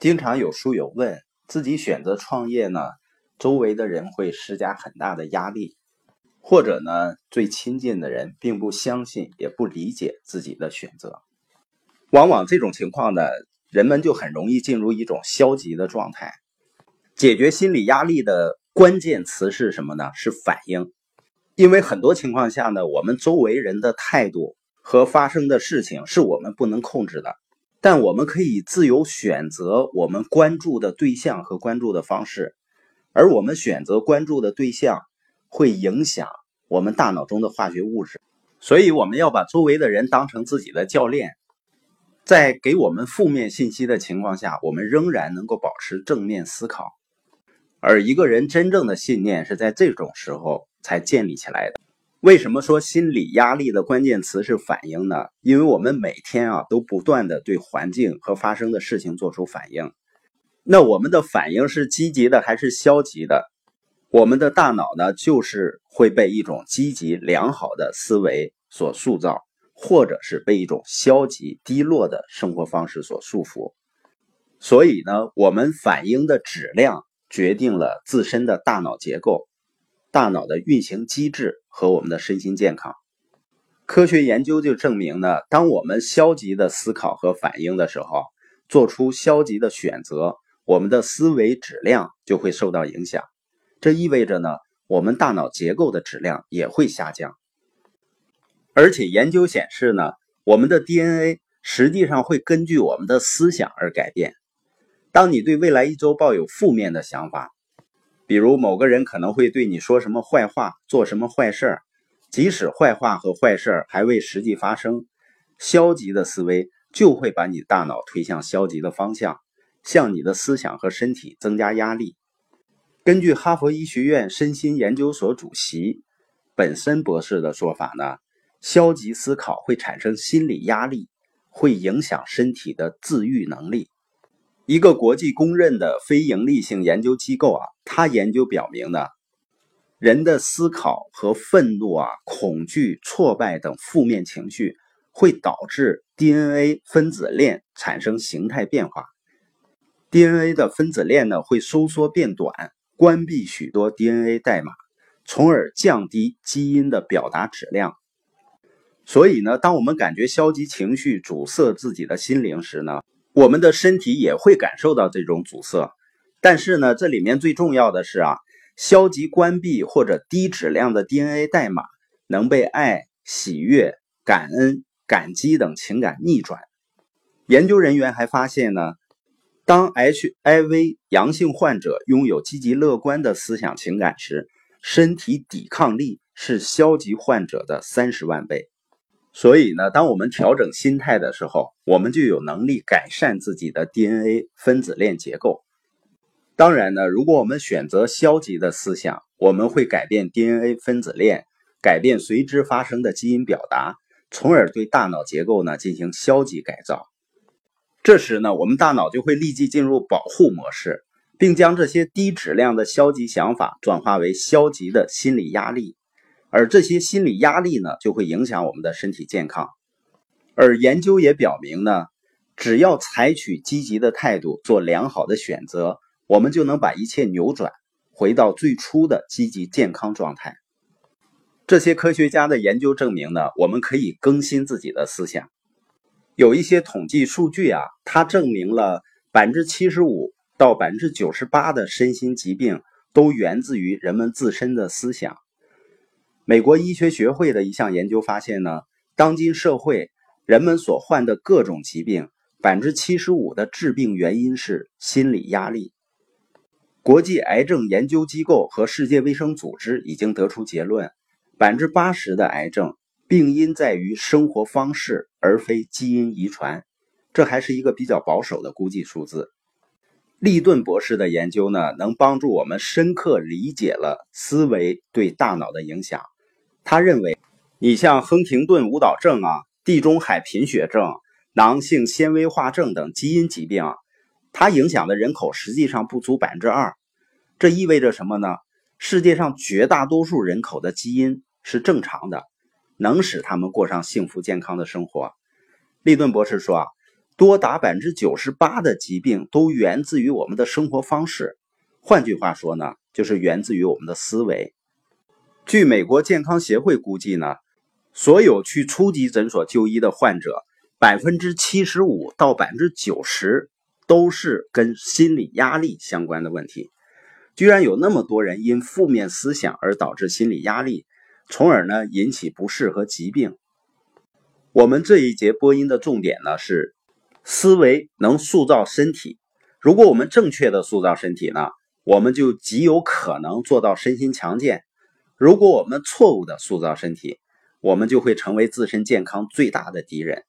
经常有书友问，自己选择创业呢，周围的人会施加很大的压力，或者呢，最亲近的人并不相信，也不理解自己的选择。往往这种情况呢，人们就很容易进入一种消极的状态。解决心理压力的关键词是什么呢？是反应。因为很多情况下呢，我们周围人的态度和发生的事情是我们不能控制的。但我们可以自由选择我们关注的对象和关注的方式，而我们选择关注的对象会影响我们大脑中的化学物质，所以我们要把周围的人当成自己的教练，在给我们负面信息的情况下，我们仍然能够保持正面思考。而一个人真正的信念是在这种时候才建立起来的。为什么说心理压力的关键词是反应呢？因为我们每天啊都不断的对环境和发生的事情做出反应，那我们的反应是积极的还是消极的？我们的大脑呢就是会被一种积极良好的思维所塑造，或者是被一种消极低落的生活方式所束缚。所以呢，我们反应的质量决定了自身的大脑结构。大脑的运行机制和我们的身心健康，科学研究就证明呢，当我们消极的思考和反应的时候，做出消极的选择，我们的思维质量就会受到影响。这意味着呢，我们大脑结构的质量也会下降。而且研究显示呢，我们的 DNA 实际上会根据我们的思想而改变。当你对未来一周抱有负面的想法，比如某个人可能会对你说什么坏话，做什么坏事儿，即使坏话和坏事儿还未实际发生，消极的思维就会把你大脑推向消极的方向，向你的思想和身体增加压力。根据哈佛医学院身心研究所主席本森博士的说法呢，消极思考会产生心理压力，会影响身体的自愈能力。一个国际公认的非营利性研究机构啊，它研究表明呢，人的思考和愤怒啊、恐惧、挫败等负面情绪会导致 DNA 分子链产生形态变化。DNA 的分子链呢会收缩变短，关闭许多 DNA 代码，从而降低基因的表达质量。所以呢，当我们感觉消极情绪阻塞自己的心灵时呢？我们的身体也会感受到这种阻塞，但是呢，这里面最重要的是啊，消极关闭或者低质量的 DNA 代码能被爱、喜悦、感恩、感激等情感逆转。研究人员还发现呢，当 HIV 阳性患者拥有积极乐观的思想情感时，身体抵抗力是消极患者的三十万倍。所以呢，当我们调整心态的时候，我们就有能力改善自己的 DNA 分子链结构。当然呢，如果我们选择消极的思想，我们会改变 DNA 分子链，改变随之发生的基因表达，从而对大脑结构呢进行消极改造。这时呢，我们大脑就会立即进入保护模式，并将这些低质量的消极想法转化为消极的心理压力。而这些心理压力呢，就会影响我们的身体健康。而研究也表明呢，只要采取积极的态度，做良好的选择，我们就能把一切扭转，回到最初的积极健康状态。这些科学家的研究证明呢，我们可以更新自己的思想。有一些统计数据啊，它证明了百分之七十五到百分之九十八的身心疾病都源自于人们自身的思想。美国医学学会的一项研究发现呢，当今社会人们所患的各种疾病，百分之七十五的致病原因是心理压力。国际癌症研究机构和世界卫生组织已经得出结论，百分之八十的癌症病因在于生活方式，而非基因遗传。这还是一个比较保守的估计数字。利顿博士的研究呢，能帮助我们深刻理解了思维对大脑的影响。他认为，你像亨廷顿舞蹈症啊、地中海贫血症、囊性纤维化症等基因疾病，它影响的人口实际上不足百分之二。这意味着什么呢？世界上绝大多数人口的基因是正常的，能使他们过上幸福健康的生活。利顿博士说啊，多达百分之九十八的疾病都源自于我们的生活方式。换句话说呢，就是源自于我们的思维。据美国健康协会估计呢，所有去初级诊所就医的患者，百分之七十五到百分之九十都是跟心理压力相关的问题。居然有那么多人因负面思想而导致心理压力，从而呢引起不适和疾病。我们这一节播音的重点呢是，思维能塑造身体。如果我们正确的塑造身体呢，我们就极有可能做到身心强健。如果我们错误的塑造身体，我们就会成为自身健康最大的敌人。